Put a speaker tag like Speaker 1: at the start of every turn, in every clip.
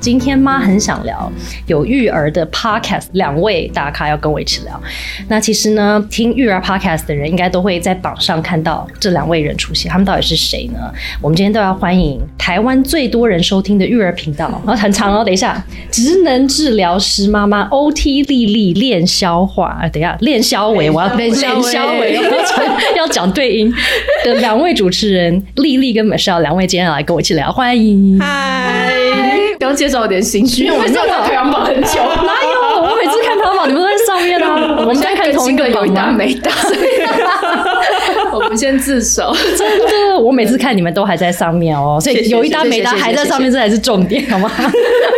Speaker 1: 今天妈很想聊有育儿的 podcast，两位大咖要跟我一起聊。那其实呢，听育儿 podcast 的人应该都会在榜上看到这两位人出现，他们到底是谁呢？我们今天都要欢迎台湾最多人收听的育儿频道，然后很长哦。等一下，职能治疗师妈妈 OT 丽丽练消化，啊，等一下练消维，我要练消维，要讲 要讲对音的两位主持人丽丽跟 Michelle 两位今天要来跟我一起聊，欢迎。
Speaker 2: 嗨，
Speaker 3: 刚介绍有点心虚，因为我们没有在排行榜很久。
Speaker 1: 哪有？我每次看排行榜，你们都在上面啊。我们在看同一个
Speaker 3: 有一搭？没搭，我们先自首。
Speaker 1: 真的，我每次看你们都还在上面哦，所以有一搭没搭还在上面，这才是重点，好吗？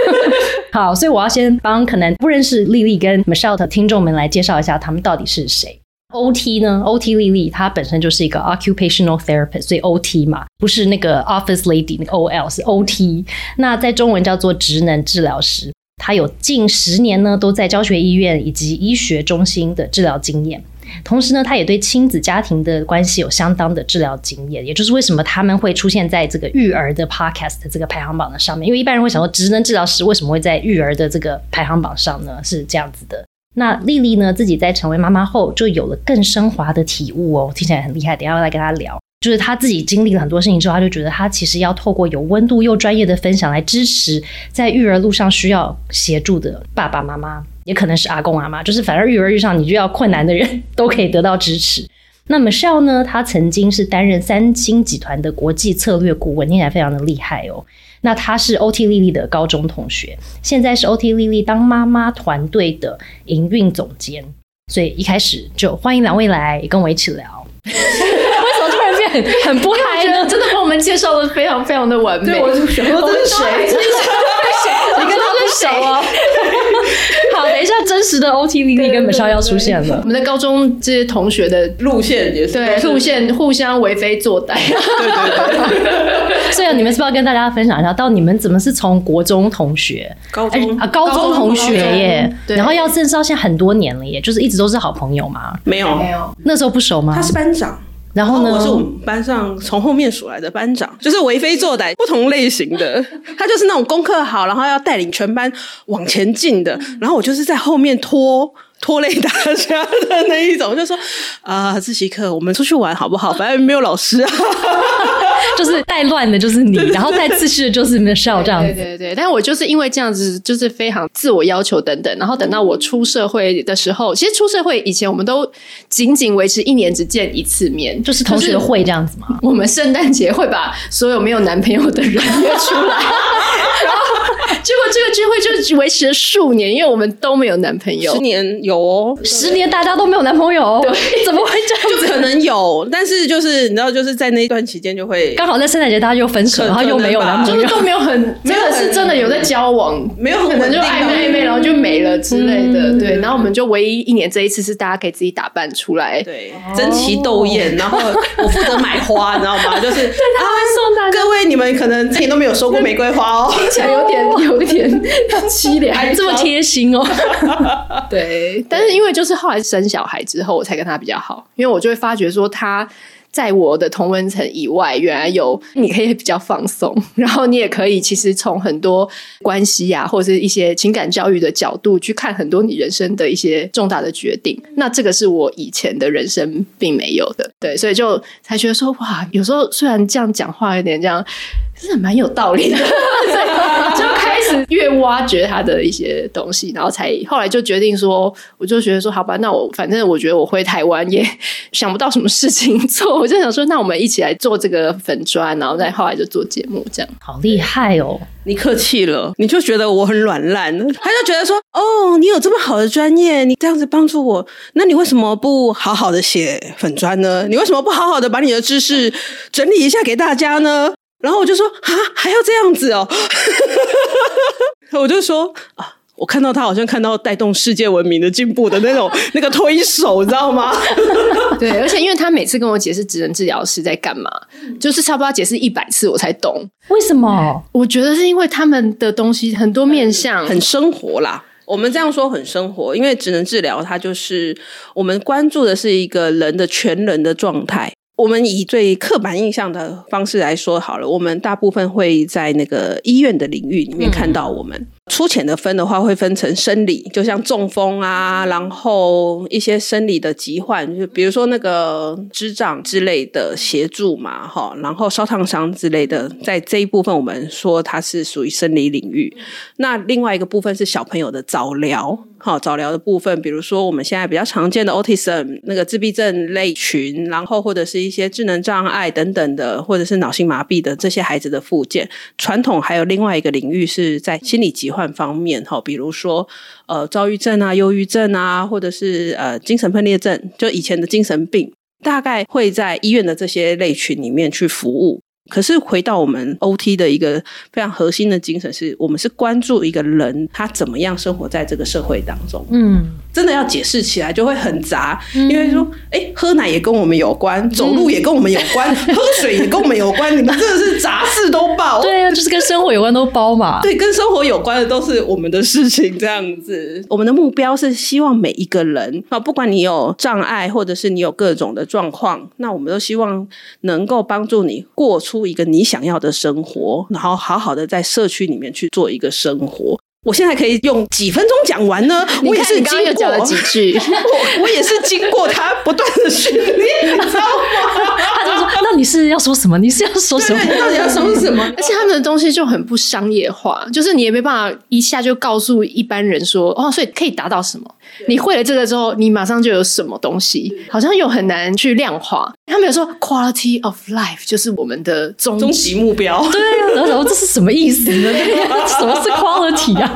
Speaker 1: 好，所以我要先帮可能不认识丽丽跟 Michelle 的听众们来介绍一下他们到底是谁。OT 呢？OT 丽丽她本身就是一个 occupational therapist，所以 OT 嘛，不是那个 office lady 那个 OL 是 OT。那在中文叫做职能治疗师。她有近十年呢都在教学医院以及医学中心的治疗经验。同时呢，他也对亲子家庭的关系有相当的治疗经验，也就是为什么他们会出现在这个育儿的 podcast 这个排行榜的上面。因为一般人会想说，职能治疗师为什么会在育儿的这个排行榜上呢？是这样子的。那丽丽呢，自己在成为妈妈后，就有了更升华的体悟哦，听起来很厉害。等下要来跟她聊，就是她自己经历了很多事情之后，她就觉得她其实要透过有温度又专业的分享来支持在育儿路上需要协助的爸爸妈妈，也可能是阿公阿妈，就是反正育儿遇上你遇到困难的人都可以得到支持。那 Michelle 呢？她曾经是担任三星集团的国际策略顾问，听起来非常的厉害哦。那她是 OT 丽丽的高中同学，现在是 OT 丽丽当妈妈团队的营运总监。所以一开始就欢迎两位来跟我一起聊。为什么突然变很很不嗨呢？
Speaker 3: 真的帮我们介绍的非常非常的完美。
Speaker 2: 对我就想说 这是谁？
Speaker 1: 你跟他不熟哦。好，等一下，真实的 OT 丽丽跟 Michelle 要出现了
Speaker 3: 我。们的高中这些同学的
Speaker 2: 路线也是
Speaker 3: 对路线互相为非作歹。
Speaker 1: 所以你们是不是要跟大家分享一下，到你们怎么是从国中同学，哎
Speaker 2: 高中
Speaker 1: 啊高中同学耶，
Speaker 3: 对
Speaker 1: 然后要认识到现在很多年了耶，就是一直都是好朋友嘛。
Speaker 2: 没有，
Speaker 3: 有，
Speaker 1: 那时候不熟吗？
Speaker 2: 他是班长。
Speaker 1: 然后呢？
Speaker 2: 我是我们班上从后面数来的班长，就是为非作歹不同类型的。他就是那种功课好，然后要带领全班往前进的。然后我就是在后面拖拖累大家的那一种，就说啊，自习课我们出去玩好不好？反正没有老师啊。
Speaker 1: 就是带乱的就是你，然后带秩序的就是 Michelle 这样子。
Speaker 3: 对对对，但我就是因为这样子，就是非常自我要求等等，然后等到我出社会的时候，其实出社会以前我们都仅仅维持一年只见一次面，
Speaker 1: 就是同学会这样子嘛。
Speaker 3: 我们圣诞节会把所有没有男朋友的人约出来，结果这个聚会就维持了数年，因为我们都没有男朋友
Speaker 2: 十。年有哦，
Speaker 1: 十年大家都没有男朋友，对，怎么会这样子？
Speaker 2: 就可能有，但是就是你知道，就是在那一段期间就会
Speaker 1: 刚好在圣诞节大家又分手，
Speaker 2: 可
Speaker 1: 然后又没有男朋友
Speaker 3: 就是。都没有很，真的是真的有在交往，
Speaker 2: 没有很
Speaker 3: 可能就暧昧暧昧，然后就没了之类的。
Speaker 1: 嗯
Speaker 3: 对，然后我们就唯一一年这一次是大家可以自己打扮出来，
Speaker 2: 对争奇斗艳，然后我负责买花，你知道吗？就是 对
Speaker 3: 他会送大家
Speaker 2: 各位你们可能之前都没有收过玫瑰花哦。
Speaker 3: 听起来有点有一点 凄凉，
Speaker 1: 还这么贴心哦，
Speaker 3: 对，但是因为就是后来生小孩之后，我才跟他比较好，因为我就会发觉说他。在我的同温层以外，原来有你可以比较放松，然后你也可以其实从很多关系啊，或者是一些情感教育的角度去看很多你人生的一些重大的决定。那这个是我以前的人生并没有的，对，所以就才觉得说哇，有时候虽然这样讲话有点这样，真的蛮有道理的，所 以就开始越挖掘他的一些东西，然后才后来就决定说，我就觉得说，好吧，那我反正我觉得我回台湾也想不到什么事情做，我就想说，那我们一起来做这个粉砖，然后再后来就做节目这样。
Speaker 1: 好厉害哦！
Speaker 2: 你客气了，你就觉得我很软烂，他就觉得说，哦，你有这么好的专业，你这样子帮助我，那你为什么不好好的写粉砖呢？你为什么不好好的把你的知识整理一下给大家呢？然后我就说，啊，还要这样子哦，我就说啊。我看到他好像看到带动世界文明的进步的那种那个推手，你知道吗？
Speaker 3: 对，而且因为他每次跟我解释职能治疗师在干嘛，就是差不多要解释一百次我才懂。
Speaker 1: 为什么？
Speaker 3: 我觉得是因为他们的东西很多面向，
Speaker 2: 很生活啦。我们这样说很生活，因为职能治疗它就是我们关注的是一个人的全人的状态。我们以最刻板印象的方式来说好了，我们大部分会在那个医院的领域里面看到我们。粗浅的分的话，会分成生理，就像中风啊，然后一些生理的疾患，就比如说那个支障之类的协助嘛，哈，然后烧烫伤之类的，在这一部分我们说它是属于生理领域。那另外一个部分是小朋友的早疗，哈，早疗的部分，比如说我们现在比较常见的 autism 那个自闭症类群，然后或者是一些智能障碍等等的，或者是脑性麻痹的这些孩子的附件。传统还有另外一个领域是在心理疾患。方面哈，比如说呃，躁郁症啊、忧郁症啊，或者是呃精神分裂症，就以前的精神病，大概会在医院的这些类群里面去服务。可是回到我们 OT 的一个非常核心的精神，是我们是关注一个人他怎么样生活在这个社会当中。嗯，真的要解释起来就会很杂，因为说，哎，喝奶也跟我们有关，走路也跟我们有关，喝水也跟我们有关，你们真的是杂事都报。
Speaker 1: 对啊，就是跟生活有关都包嘛。
Speaker 2: 对，跟生活有关的都是我们的事情，这样子。我们的目标是希望每一个人啊，不管你有障碍，或者是你有各种的状况，那我们都希望能够帮助你过出。一个你想要的生活，然后好好的在社区里面去做一个生活。我现在可以用几分钟讲完呢？我也是经过
Speaker 3: 讲了几句，
Speaker 2: 我我也是经过他不断的训练，你知道吗？
Speaker 1: 他就说：“那你是要说什么？你是要说什么？
Speaker 2: 你到底要说什么？”
Speaker 3: 而且他们的东西就很不商业化，就是你也没办法一下就告诉一般人说：“哦，所以可以达到什么？”你会了这个之后，你马上就有什么东西，好像又很难去量化。他们有说 “quality of life” 就是我们的终
Speaker 2: 终极目标。
Speaker 1: 对啊，然后这是什么意思呢？什么是 quality 啊？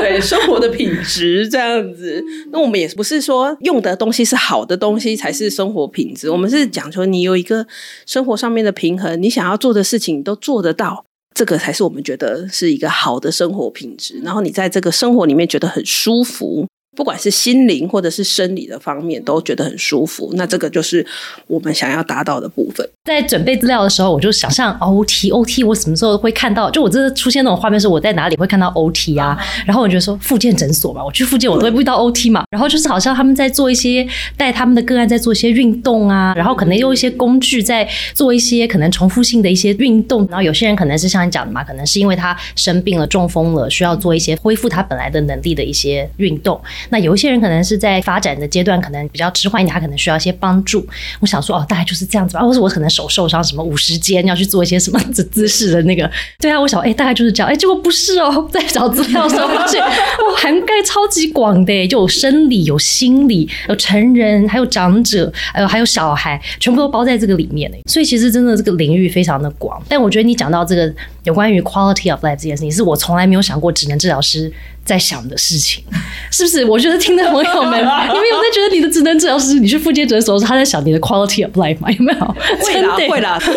Speaker 2: 对，生活的品质这样子。那我们也不是说用的东西是好的东西才是生活品质，我们是讲说你有一个生生活上面的平衡，你想要做的事情都做得到，这个才是我们觉得是一个好的生活品质。然后你在这个生活里面觉得很舒服。不管是心灵或者是生理的方面，都觉得很舒服。那这个就是我们想要达到的部分。
Speaker 1: 在准备资料的时候，我就想象 OT，OT，我什么时候会看到？就我这出现那种画面是，我在哪里会看到 OT 啊？然后我觉得说，复健诊所嘛，我去复健，我都会遇到 OT 嘛。然后就是好像他们在做一些带他们的个案在做一些运动啊，然后可能用一些工具在做一些可能重复性的一些运动。然后有些人可能是像你讲的嘛，可能是因为他生病了、中风了，需要做一些恢复他本来的能力的一些运动。那有一些人可能是在发展的阶段，可能比较迟缓一点，他可能需要一些帮助。我想说，哦，大概就是这样子吧。或者我可能手受伤，什么五十肩要去做一些什么姿姿势的那个。对啊，我想，哎，大概就是这样。哎，结果不是哦，在找资料的时候发现，哇，涵盖超级广的，就有生理、有心理、有成人，还有长者，还有还有小孩，全部都包在这个里面。所以其实真的这个领域非常的广。但我觉得你讲到这个有关于 quality of life 这件事情，是我从来没有想过，只能治疗师。在想的事情，是不是？我觉得听的朋友们，你们有在觉得你的智能治疗师，你去复健诊所，他在想你的 quality of life 吗？有没有？
Speaker 2: 会啦，会啦。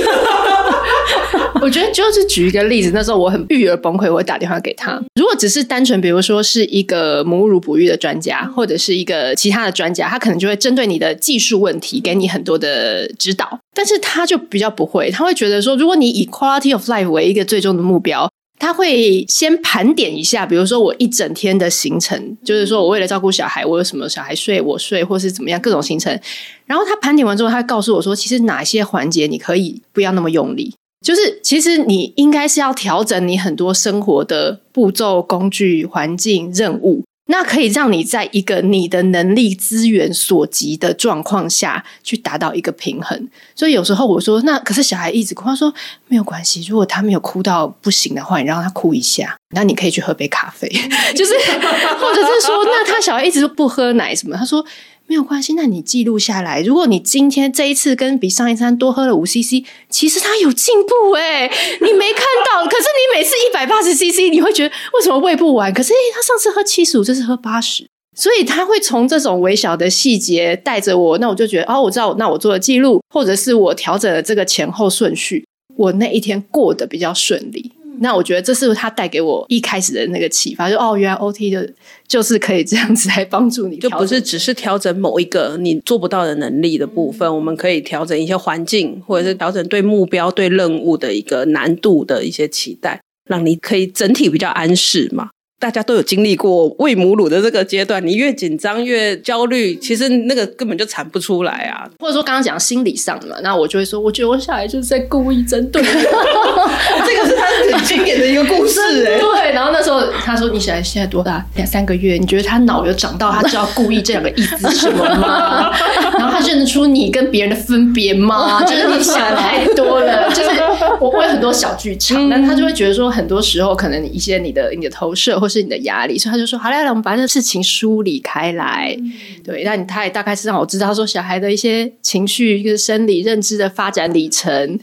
Speaker 3: 我觉得就是举一个例子，那时候我很育儿崩溃，我会打电话给他。如果只是单纯，比如说是一个母乳哺育的专家，或者是一个其他的专家，他可能就会针对你的技术问题给你很多的指导。但是他就比较不会，他会觉得说，如果你以 quality of life 为一个最终的目标。他会先盘点一下，比如说我一整天的行程，就是说我为了照顾小孩，我有什么小孩睡我睡，或是怎么样各种行程。然后他盘点完之后，他告诉我说，其实哪些环节你可以不要那么用力，就是其实你应该是要调整你很多生活的步骤、工具、环境、任务。那可以让你在一个你的能力资源所及的状况下去达到一个平衡。所以有时候我说，那可是小孩一直哭，他说没有关系，如果他没有哭到不行的话，你让他哭一下，那你可以去喝杯咖啡，就是 或者是说，那他小孩一直都不喝奶什么，他说。没有关系，那你记录下来。如果你今天这一次跟比上一餐多喝了五 CC，其实他有进步哎，你没看到。可是你每次一百八十 CC，你会觉得为什么喂不完？可是他上次喝七十五，这次喝八十，所以他会从这种微小的细节带着我。那我就觉得哦，我知道，那我做了记录，或者是我调整了这个前后顺序，我那一天过得比较顺利。那我觉得这是他带给我一开始的那个启发，就哦，原来 OT 的就是可以这样子来帮助你，
Speaker 2: 就不是只是调整某一个你做不到的能力的部分，我们可以调整一些环境，或者是调整对目标、对任务的一个难度的一些期待，让你可以整体比较安适嘛。大家都有经历过喂母乳的这个阶段，你越紧张越焦虑，其实那个根本就产不出来啊。
Speaker 3: 或者说刚刚讲心理上的嘛，那我就会说，我觉得我小孩就是在故意针对我。
Speaker 2: 这个是他很经典的一个故事哎、
Speaker 3: 对，然后那时候他说：“你小孩现在多大？两三个月。你觉得他脑有长到他知道故意这两个意思是什么吗？然后他认得出你跟别人的分别吗？就是你想太多了。就是我会有很多小剧场，但他就会觉得说，很多时候可能一些你的你的投射或是你的压力，所以他就说：好来来，我们把这事情梳理开来。对，那你他也大概是让我知道说小孩的一些情绪、一个生理认知的发展里程。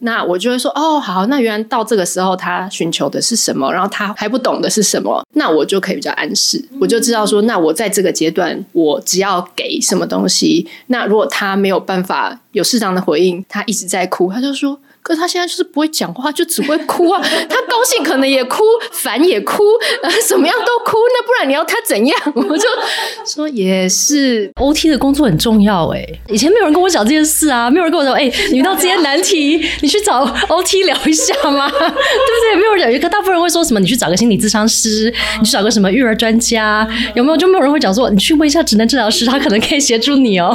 Speaker 3: 那我就会说，哦，好，那原来到这个时候他寻求的是什么，然后他还不懂的是什么，那我就可以比较暗示，我就知道说，那我在这个阶段，我只要给什么东西，那如果他没有办法有适当的回应，他一直在哭，他就说。可是他现在就是不会讲话，就只会哭啊！他高兴可能也哭，烦也哭，呃，什么样都哭。那不然你要他怎样？我就说也是
Speaker 1: ，OT 的工作很重要哎、以前没有人跟我讲这件事啊，没有人跟我说，哎、你遇到这些难题，你去找 OT 聊一下嘛？对不对？没有人讲，可大部分人会说什么？你去找个心理咨商师，你去找个什么育儿专家，有没有？就没有人会讲说，你去问一下职能治疗师，他可能可以协助你哦。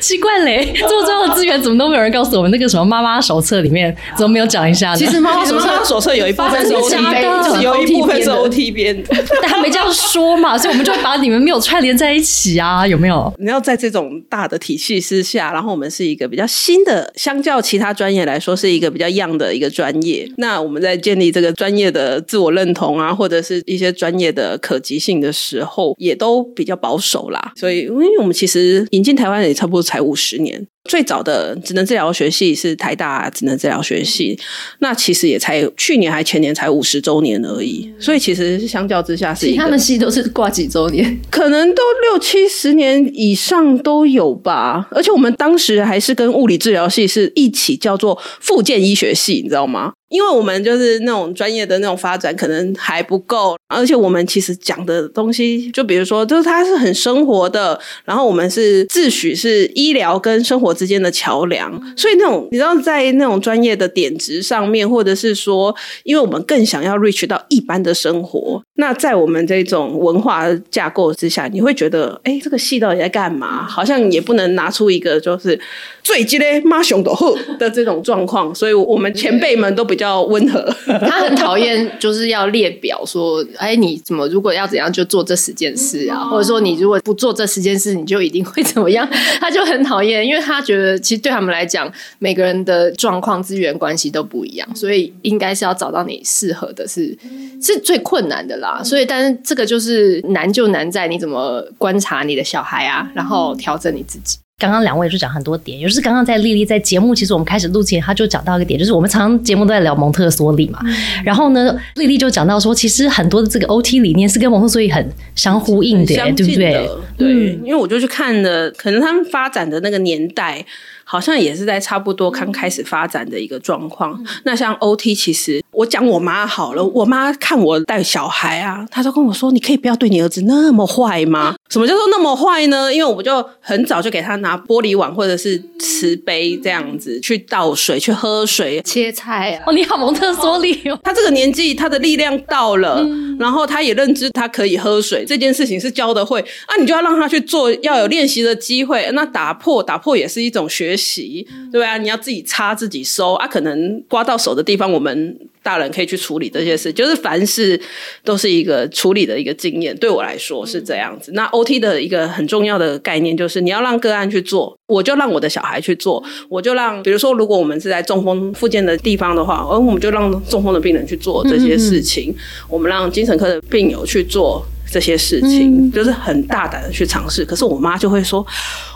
Speaker 1: 奇怪嘞，这么重要的资源，怎么都没有人告诉我们？那个什么妈妈手册里面怎么没有讲一下呢？
Speaker 3: 其实妈妈手册
Speaker 2: 手册有一部分是
Speaker 3: 发
Speaker 2: OT
Speaker 3: 生假的
Speaker 2: 编，有一部分是
Speaker 3: OT
Speaker 2: 编的。
Speaker 1: 但他没这样说嘛，所以我们就会把你们没有串联在一起啊，有没有？
Speaker 2: 你要在这种大的体系之下，然后我们是一个比较新的，相较其他专业来说是一个比较 young 的一个专业。那我们在建立这个专业的自我认同啊，或者是一些专业的可及性的时候，也都比较保守啦。所以，因为我们其实引进台湾也差不多才五十年。最早的职能治疗学系是台大职能治疗学系，那其实也才去年还前年才五十周年而已，所以其实相较之下是一个
Speaker 3: 他们系都是挂几周年，
Speaker 2: 可能都六七十年以上都有吧，而且我们当时还是跟物理治疗系是一起叫做复健医学系，你知道吗？因为我们就是那种专业的那种发展可能还不够，而且我们其实讲的东西，就比如说，就是它是很生活的，然后我们是自诩是医疗跟生活之间的桥梁，所以那种你知道，在那种专业的点值上面，或者是说，因为我们更想要 reach 到一般的生活，那在我们这种文化架构之下，你会觉得，哎，这个戏到底在干嘛？好像也不能拿出一个就是最激烈妈熊的后的这种状况，所以我们前辈们都比较温和。
Speaker 3: 他很讨厌就是要列表说，哎，你怎么如果要怎样就做这十件事啊，或者说你如果不做这十件事，你就一定会怎么样？他就很讨厌，因为他觉得其实对他们来讲，每个人的状况、资源关系都不一样，所以应该是要找到你适合的是是最困难的啦。所以，但是这个就是难就难在你怎么观察你的小孩啊，然后调整你自己。
Speaker 1: 刚刚两位就讲很多点，也就是刚刚在丽丽在节目，其实我们开始录前，她就讲到一个点，就是我们常常节目都在聊蒙特梭利嘛，然后呢，丽丽就讲到说，其实很多的这个 OT 理念是跟蒙特梭利很相呼应的，
Speaker 2: 相
Speaker 1: 对不对？
Speaker 2: 对，因为我就去看了，可能他们发展的那个年代。好像也是在差不多刚开始发展的一个状况。那像 OT，其实我讲我妈好了，我妈看我带小孩啊，她就跟我说：“你可以不要对你儿子那么坏吗？” 什么叫做那么坏呢？因为我们就很早就给他拿玻璃碗或者是瓷杯这样子去倒水、去喝水，
Speaker 3: 切菜啊，
Speaker 1: 哦，你好，蒙特梭利哦，
Speaker 2: 他这个年纪，他的力量到了，然后他也认知他可以喝水这件事情是教的会啊，你就要让他去做，要有练习的机会。那打破打破也是一种学习，对啊，你要自己擦自己收啊，可能刮到手的地方，我们大人可以去处理这些事，就是凡事都是一个处理的一个经验。对我来说是这样子。那 OT 的一个很重要的概念就是，你要让个案去做，我就让我的小孩去做，我就让，比如说，如果我们是在中风附件的地方的话，而我们就让中风的病人去做这些事情，我们让精神科的病友去做。这些事情、就是很大胆的去尝试，可是我妈就会说：“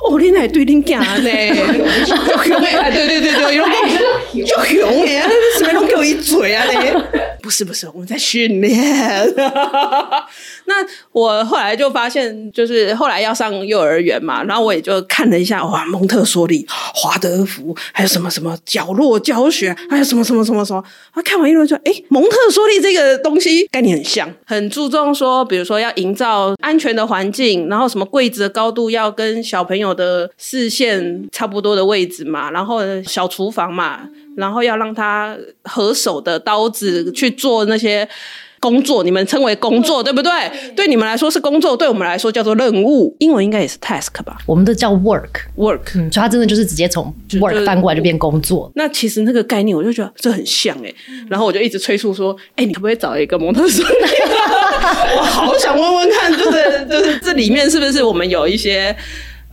Speaker 2: 哦，你乃对恁囝呢，就 熊哎，对对对对，有就熊哎，什么都给我一嘴啊你！不是不是，我们在训练。那我后来就发现，就是后来要上幼儿园嘛，然后我也就看了一下，哇，蒙特梭利、华德福，还有什么什么角落教学，还有什么什么什么什么。啊，看完一轮说，哎，蒙特梭利这个东西概念很像，很注重说，比如说要营造安全的环境，然后什么柜子的高度要跟小朋友的视线差不多的位置嘛，然后小厨房嘛，然后要让他合手的刀子去做那些。工作，你们称为工作，对不对？对你们来说是工作，对我们来说叫做任务。英文应该也是 task 吧
Speaker 1: 我们都叫
Speaker 2: work，，work。
Speaker 1: 嗯，所以它真的就是直接从 work 翻过来就变工作。
Speaker 2: 那其实那个概念，我就觉得这很像哎、然后我就一直催促说，哎、你可不可以找一个模特梭利？我好想问问看，就是就是这里面是不是我们有一些。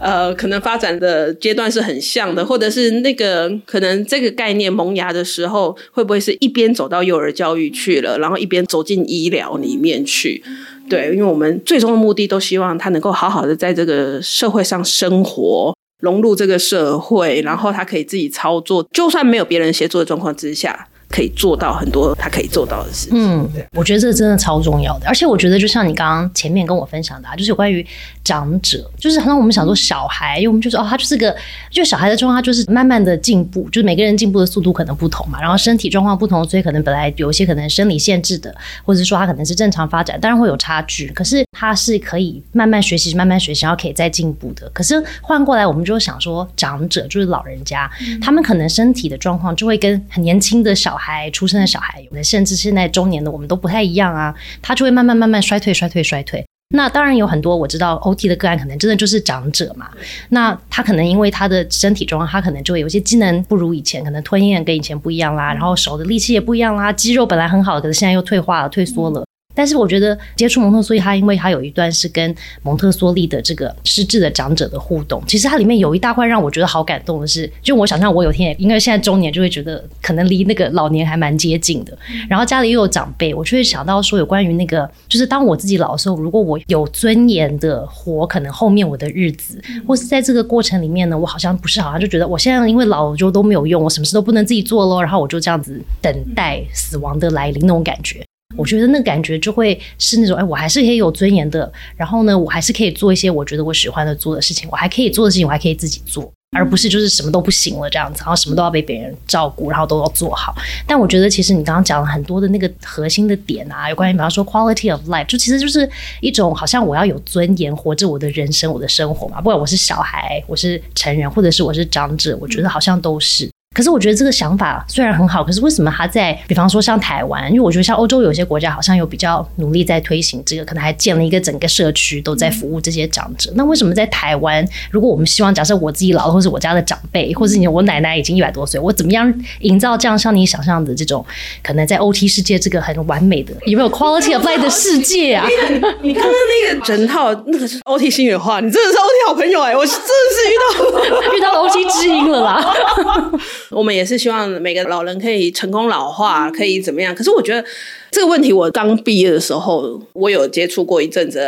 Speaker 2: 呃，可能发展的阶段是很像的，或者是那个可能这个概念萌芽的时候，会不会是一边走到幼儿教育去了，然后一边走进医疗里面去？对，因为我们最终的目的都希望他能够好好的在这个社会上生活，融入这个社会，然后他可以自己操作，就算没有别人协助的状况之下，可以做到很多他可以做到的事情。
Speaker 1: 嗯，我觉得这真的超重要的，而且我觉得就像你刚刚前面跟我分享的、啊，就是有关于长者，就是好像我们想说小孩，因为我们就说哦，他就是个，就小孩的状况，他就是慢慢的进步，就是每个人进步的速度可能不同嘛，然后身体状况不同，所以可能本来有一些可能生理限制的，或者是说他可能是正常发展，当然会有差距，可是他是可以慢慢学习，慢慢学习，然后可以再进步的。可是换过来，我们就想说，长者就是老人家，他们可能身体的状况就会跟很年轻的小孩、还出生的小孩，有的甚至现在中年的我们都不太一样啊，他就会慢慢慢慢衰退、衰退、衰退。那当然有很多我知道 OT 的个案，可能真的就是长者嘛。那他可能因为他的身体状况，他可能就会有些机能不如以前，可能吞咽跟以前不一样啦，然后手的力气也不一样啦，肌肉本来很好，可是现在又退化了、退缩了。但是我觉得接触蒙特梭利，他因为他有一段是跟蒙特梭利的这个失智的长者的互动，其实它里面有一大块让我觉得好感动的是，就我想象我有天也因为现在中年就会觉得可能离那个老年还蛮接近的，然后家里又有长辈，我就会想到说有关于那个，就是当我自己老的时候，如果我有尊严的活，可能后面我的日子，或是在这个过程里面呢，我好像不是好像就觉得我现在因为老了就都没有用，我什么事都不能自己做喽，然后我就这样子等待死亡的来临那种感觉。我觉得那感觉就会是那种，哎，我还是可以有尊严的，然后呢，我还是可以做一些我觉得我喜欢的做的事情，我还可以做的事情，我还可以自己做，而不是就是什么都不行了这样子，然后什么都要被别人照顾，然后都要做好。但我觉得其实你刚刚讲了很多的那个核心的点啊，有关于比方说 quality of life，就其实就是一种好像我要有尊严活着我的人生，我的生活嘛，不管我是小孩，我是成人，或者是我是长者，我觉得好像都是。可是我觉得这个想法虽然很好，可是为什么他在，比方说像台湾，因为我觉得像欧洲有些国家好像有比较努力在推行这个，可能还建了一个整个社区都在服务这些长者。那为什么在台湾，如果我们希望假设我自己老了，或是我家的长辈，或是你我奶奶已经一百多岁，我怎么样营造这样像你想象的这种，可能在 OT 世界这个很完美的，有没有 quality of life 的世界啊？
Speaker 2: 你刚刚那个整套那个是 OT 心里话，你真的是 OT 好朋友哎、我真的是遇到。
Speaker 1: 遇到 OT 知音了啦。
Speaker 2: 我们也是希望每个老人可以成功老化，可以怎么样？可是我觉得这个问题，我刚毕业的时候，我有接触过一阵子，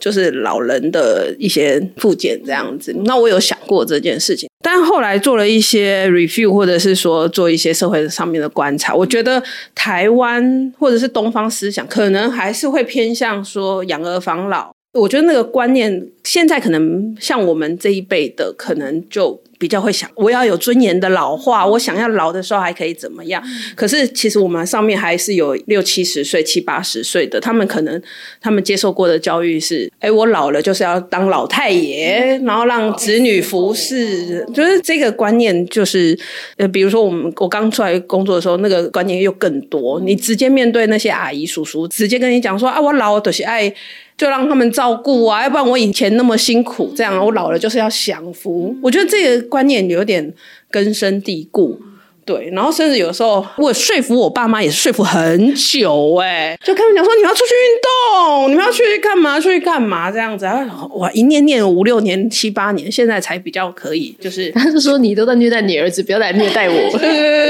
Speaker 2: 就是老人的一些复健这样子。那我有想过这件事情，但后来做了一些 review，或者是说做一些社会上面的观察，我觉得台湾或者是东方思想，可能还是会偏向说养儿防老。我觉得那个观念，现在可能像我们这一辈的，可能就比较会想，我要有尊严的老化，我想要老的时候还可以怎么样？可是其实我们上面还是有六七十岁、七八十岁的，他们可能他们接受过的教育是，哎，我老了就是要当老太爷，然后让子女服侍，就是这个观念，就是呃，比如说我们我刚出来工作的时候，那个观念又更多，你直接面对那些阿姨叔叔，直接跟你讲说啊，我老就是爱。就让他们照顾啊，要不然我以前那么辛苦，这样我老了就是要享福。我觉得这个观念有点根深蒂固。对，然后甚至有时候我说服我爸妈也是说服很久哎、就跟他们讲说你们要出去运动，你们要去干嘛？出去干嘛？这样子，然后哇，一念念五六年、七八年，现在才比较可以，就是
Speaker 3: 他是说你都在虐待你儿子，不要来虐待我。
Speaker 1: 我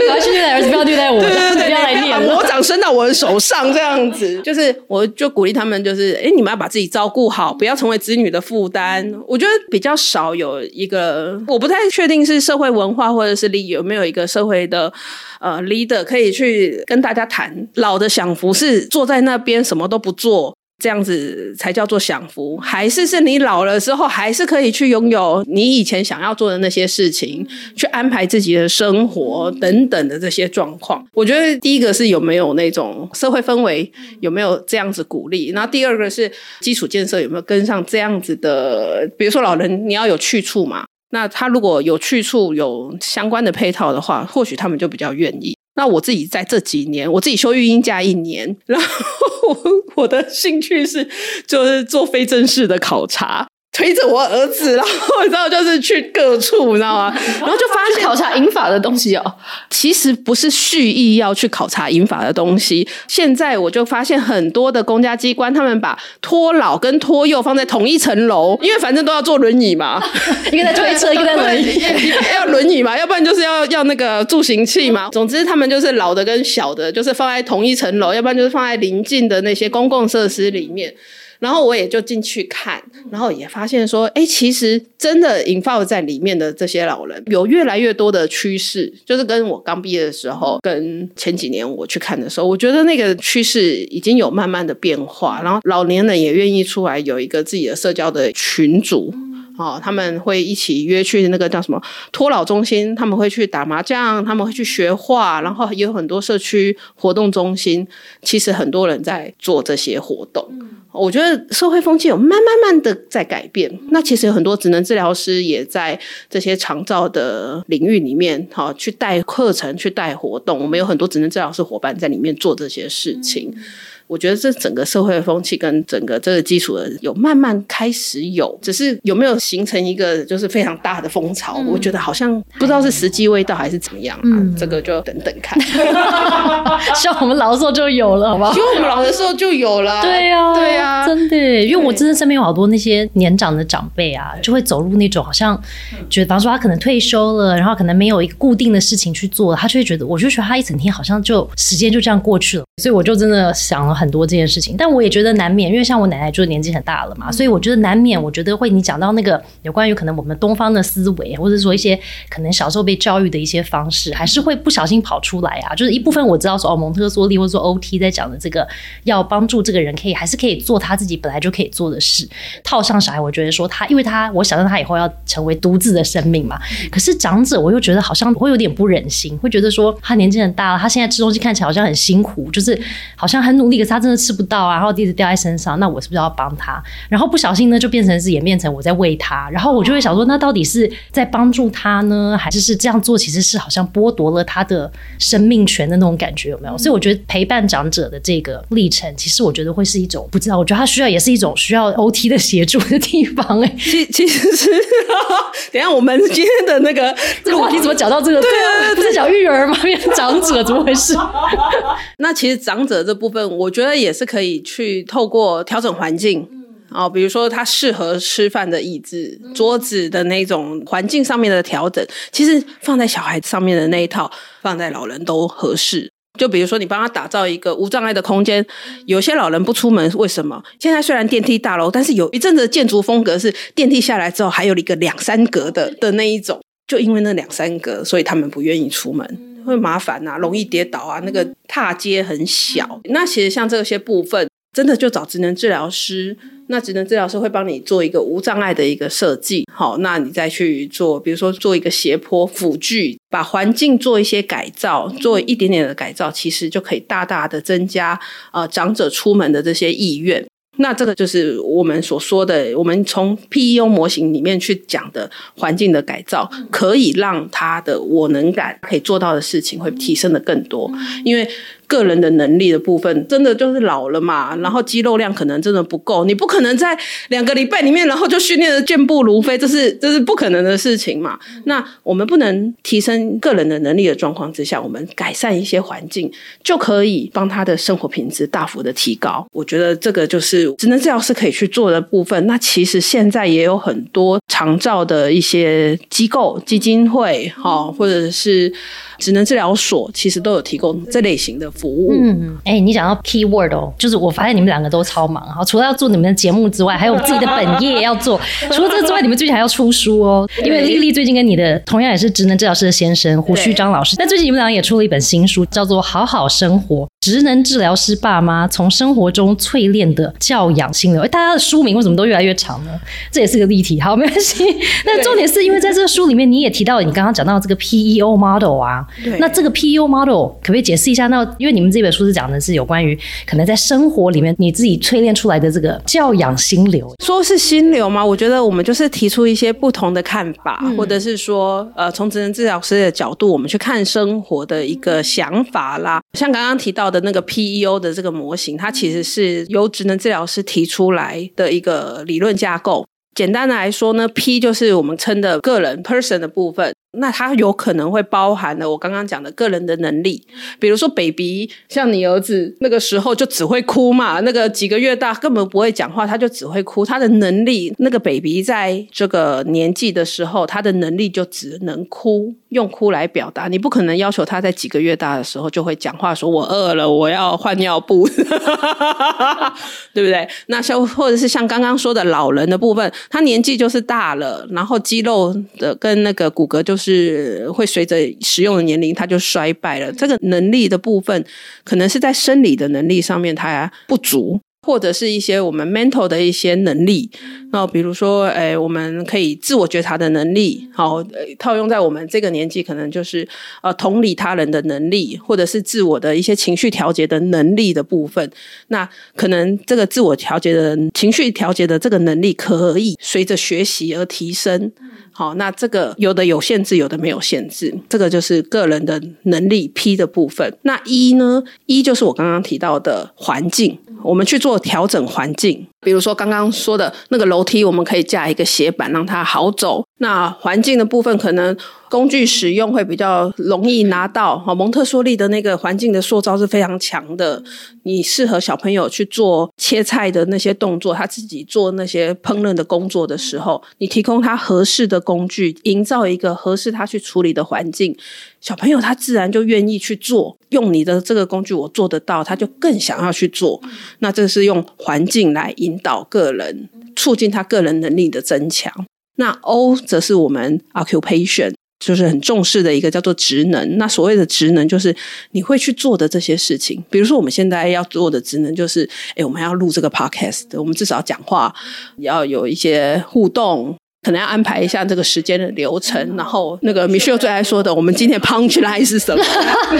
Speaker 1: 要去虐待儿子，不要虐待我，
Speaker 2: 对对对，
Speaker 1: 不要来念了。
Speaker 2: 把魔掌伸到我的手上，这样子，就是我就鼓励他们，就是哎，你们要把自己照顾好，不要成为子女的负担。我觉得比较少有一个，我不太确定是社会文化或者是利有没有一个社会的呃 leader 可以去跟大家谈，老的享福是坐在那边什么都不做。这样子才叫做享福，还是是你老了之后，还是可以去拥有你以前想要做的那些事情，去安排自己的生活等等的这些状况。我觉得第一个是有没有那种社会氛围，有没有这样子鼓励，然后第二个是基础建设有没有跟上这样子的，比如说老人你要有去处嘛，那他如果有去处有相关的配套的话，或许他们就比较愿意。那我自己在这几年，我自己休育婴假一年，然后我 我的兴趣是就是做非正式的考察。推着我儿子，然后你知道，就是去各处，你知道吗？然后就发现
Speaker 3: 考察英法的东西哦，
Speaker 2: 其实不是蓄意要去考察英法的东西。现在我就发现很多的公家机关，他们把托老跟托幼放在同一层楼，因为反正都要坐轮椅嘛，
Speaker 1: 一个在推车，一个在轮椅，
Speaker 2: 要轮椅嘛，要不然就是要要那个助行器嘛。总之，他们就是老的跟小的，就是放在同一层楼，要不然就是放在邻近的那些公共设施里面。然后我也就进去看，然后也发现说，哎，其实真的引发在里面的这些老人，有越来越多的趋势，就是跟我刚毕业的时候，跟前几年我去看的时候，我觉得那个趋势已经有慢慢的变化，然后老年人也愿意出来有一个自己的社交的群组。哦，他们会一起约去那个叫什么托老中心，他们会去打麻将，他们会去学画，然后也有很多社区活动中心，其实很多人在做这些活动。我觉得社会风气有慢慢慢的在改变。那其实有很多职能治疗师也在这些长照的领域里面，哈，去带课程、去带活动。我们有很多职能治疗师伙伴在里面做这些事情。我觉得这整个社会的风气跟整个这个基础的有慢慢开始有，只是有没有形成一个就是非常大的风潮？我觉得好像不知道是时机未到还是怎么样，嗯，这个就等等看。
Speaker 1: 希望我们老的时候就有了，好不好？
Speaker 2: 希望我们老的时候就有了。
Speaker 1: 对呀，
Speaker 2: 对呀，
Speaker 1: 真的，因为我真的身边有好多那些年长的长辈啊，就会走入那种好像觉得，比方说他可能退休了，然后可能没有一个固定的事情去做，他就会觉得，我就觉得他一整天好像就时间就这样过去了，所以我就真的想了。很多这件事情，但我也觉得难免，因为像我奶奶就年纪很大了嘛，所以我觉得难免，我觉得会你讲到那个有关于可能我们东方的思维，或者说一些可能小时候被教育的一些方式，还是会不小心跑出来啊。就是一部分我知道说哦，蒙特梭利或者说 OT 在讲的这个要帮助这个人可以还是可以做他自己本来就可以做的事，套上小孩，我觉得说他，因为他我想象他以后要成为独自的生命嘛。可是长者，我又觉得好像会有点不忍心，会觉得说他年纪很大了，他现在吃东西看起来好像很辛苦，就是好像很努力，可是他真的吃不到啊。然后一直掉在身上，那我是不是要帮他？然后不小心呢，就变成是演变成我在喂他。然后我就会想说，那到底是在帮助他呢，还是是这样做其实是好像剥夺了他的生命权的那种感觉？有没有？所以我觉得陪伴长者的这个历程，其实我觉得会是一种不知道。我觉得他需要也是一种需要 OT 的协助的地方。哎，
Speaker 2: 其 其实是，等下我们今天的那个
Speaker 1: 这个话题怎么讲到这个？对啊，不是讲育儿吗？变成长者怎么回事？
Speaker 2: 那其实长者这部分，我觉得也是可以。去透过调整环境，哦，比如说他适合吃饭的椅子、桌子的那种环境上面的调整，其实放在小孩子上面的那一套，放在老人都合适。就比如说你帮他打造一个无障碍的空间，有些老人不出门，为什么？现在虽然电梯大楼，但是有一阵子建筑风格是电梯下来之后还有一个两三格的的那一种，就因为那两三格，所以他们不愿意出门。会麻烦呐，容易跌倒啊，那个踏阶很小。那其实像这些部分，真的就找职能治疗师。那职能治疗师会帮你做一个无障碍的一个设计，好，那你再去做，比如说做一个斜坡辅具，把环境做一些改造，做一点点的改造，其实就可以大大的增加呃长者出门的这些意愿。那这个就是我们所说的，我们从 PEO 模型里面去讲的环境的改造，可以让他的我能感可以做到的事情会提升的更多，因为。个人的能力的部分，真的就是老了嘛，然后肌肉量可能真的不够，你不可能在两个礼拜里面，然后就训练的健步如飞，这是这是不可能的事情嘛。那我们不能提升个人的能力的状况之下，我们改善一些环境，就可以帮他的生活品质大幅的提高。我觉得这个就是只能治疗师可以去做的部分。那其实现在也有很多长照的一些机构、基金会，哈，或者是。职能治疗所其实都有提供这类型的服务。
Speaker 1: 嗯，哎，你讲到 key word 哦，就是我发现你们两个都超忙哈，除了要做你们的节目之外，还有自己的本业要做。除了这之外，你们最近还要出书哦。因为丽丽最近跟你的同样也是职能治疗师的先生胡旭章老师，但最近你们俩也出了一本新书，叫做《好好生活》。职能治疗师爸妈从生活中淬炼的教养心流，大家的书名为什么都越来越长呢？这也是个例题。好，没关系。那重点是因为在这个书里面，你也提到你刚刚讲到这个 PEO model 啊。那这个 PEO model 可不可以解释一下？那因为你们这本书是讲的是有关于可能在生活里面你自己淬炼出来的这个教养心流。
Speaker 2: 说是心流吗？我觉得我们就是提出一些不同的看法，或者是说，呃，从职能治疗师的角度，我们去看生活的一个想法啦。像刚刚提到的那个 PEO 的这个模型，它其实是由职能治疗师提出来的一个理论架构。简单的来说呢，P 就是我们称的个人 person 的部分。那它有可能会包含了我刚刚讲的个人的能力，比如说 baby，像你儿子那个时候就只会哭嘛，那个几个月大根本不会讲话，他就只会哭。他的能力，那个 baby 在这个年纪的时候，他的能力就只能哭，用哭来表达。你不可能要求他在几个月大的时候就会讲话，说我饿了，我要换尿布，对不对？那像或者是像刚刚说的老人的部分，他年纪就是大了，然后肌肉的跟那个骨骼就是。是会随着使用的年龄，它就衰败了。这个能力的部分，可能是在生理的能力上面它不足。或者是一些我们 mental 的一些能力，那比如说，诶，我们可以自我觉察的能力，好，套用在我们这个年纪，可能就是呃同理他人的能力，或者是自我的一些情绪调节的能力的部分。那可能这个自我调节的情绪调节的这个能力，可以随着学习而提升。好，那这个有的有限制，有的没有限制，这个就是个人的能力 P 的部分。那一呢？一就是我刚刚提到的环境。我们去做调整环境，比如说刚刚说的那个楼梯，我们可以架一个斜板，让它好走。那环境的部分，可能工具使用会比较容易拿到。好，蒙特梭利的那个环境的塑造是非常强的。你适合小朋友去做切菜的那些动作，他自己做那些烹饪的工作的时候，你提供他合适的工具，营造一个合适他去处理的环境，小朋友他自然就愿意去做。用你的这个工具，我做得到，他就更想要去做。那这是用环境来引导个人，促进他个人能力的增强。那 O 则是我们 occupation，就是很重视的一个叫做职能。那所谓的职能，就是你会去做的这些事情。比如说，我们现在要做的职能就是，哎，我们要录这个 podcast，我们至少讲话，要有一些互动。可能要安排一下这个时间的流程，然后那个 Michelle 最爱说的，我们今天 punch line 是什么？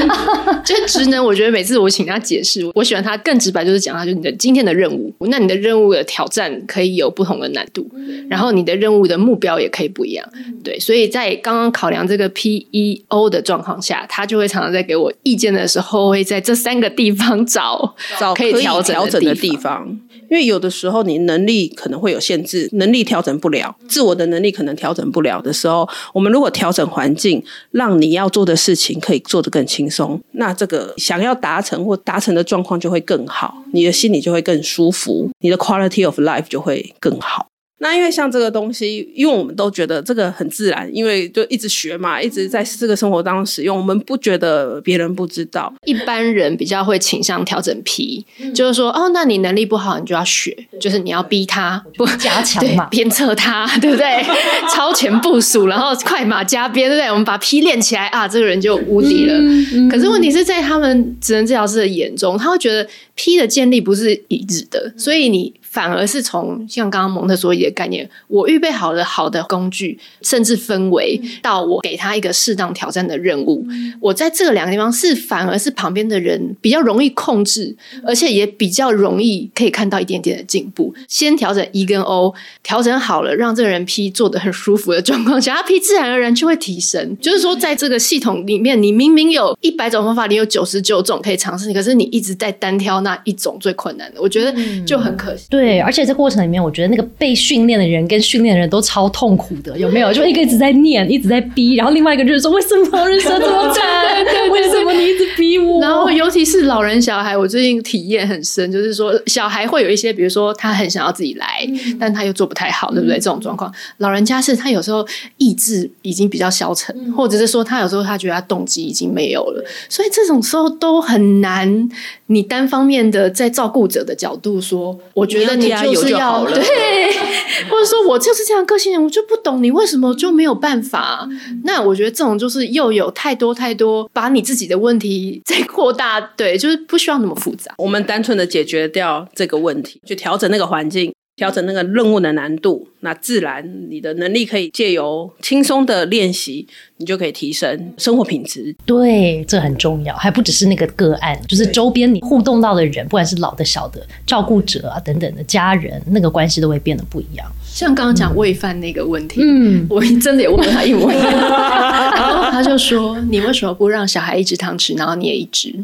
Speaker 3: 就职能，我觉得每次我请他解释，我喜欢他更直白，就是讲他就是你的今天的任务。那你的任务的挑战可以有不同的难度，然后你的任务的目标也可以不一样。对，所以在刚刚考量这个 PEO 的状况下，他就会常常在给我意见的时候，会在这三个地方找
Speaker 2: 找可以调整的地方。因为有的时候你能力可能会有限制，能力调整不了，自我的能力可能调整不了的时候，我们如果调整环境，让你要做的事情可以做得更轻松，那这个想要达成或达成的状况就会更好，你的心里就会更舒服，你的 quality of life 就会更好。那因为像这个东西，因为我们都觉得这个很自然，因为就一直学嘛，一直在这个生活当中使用，我们不觉得别人不知道。
Speaker 3: 一般人比较会倾向调整皮，就是说，哦，那你能力不好，你就要学，就是你要逼他
Speaker 1: 不加强嘛，
Speaker 3: 鞭策他，对不对？超前部署，然后快马加鞭，对不对？我们把 P 练起来啊，这个人就无敌了。可是问题是在他们职能治疗师的眼中，他会觉得 P 的建立不是一致的，所以你。反而是从像刚刚蒙特梭利的概念，我预备好了好的工具，甚至氛围，到我给他一个适当挑战的任务，我在这两个地方是反而是旁边的人比较容易控制，而且也比较容易可以看到一点点的进步。先调整 E 跟 O，调整好了，让这个人 P 做的很舒服的状况下，他 P 自然而然就会提升。就是说，在这个系统里面，你明明有一百种方法，你有九十九种可以尝试，可是你一直在单挑那一种最困难的，我觉得就很可惜。
Speaker 1: 对，而且这过程里面，我觉得那个被训练的人跟训练的人都超痛苦的，有没有？就一个一直在念，一直在逼，然后另外一个就是说，为什么人生这么惨？为什么你一直逼我？
Speaker 3: 然后尤其是老人小孩，我最近体验很深，就是说小孩会有一些，比如说他很想要自己来，但他又做不太好，对不对？这种状况，老人家是他有时候意志已经比较消沉，或者是说他有时候他觉得他动机已经没有了，所以这种时候都很难。你单方面的在照顾者的角度说，我觉得你就是要对，或者说我就是这样个性人，我就不懂你为什么就没有办法。那我觉得这种就是又有太多太多把你自己的问题再扩大，对，就是不需要那么复杂。
Speaker 2: 我们单纯的解决掉这个问题，去调整那个环境。调整那个任务的难度，那自然你的能力可以借由轻松的练习，你就可以提升生活品质。
Speaker 1: 对，这很重要，还不只是那个个案，就是周边你互动到的人，不管是老的、小的、照顾者啊等等的家人，那个关系都会变得不一样。
Speaker 3: 像刚刚讲喂饭那个问题，
Speaker 1: 嗯，
Speaker 3: 我 真的也问了他一模一样，然后他就说：“你为什么不让小孩一直糖吃，然后你也一直？”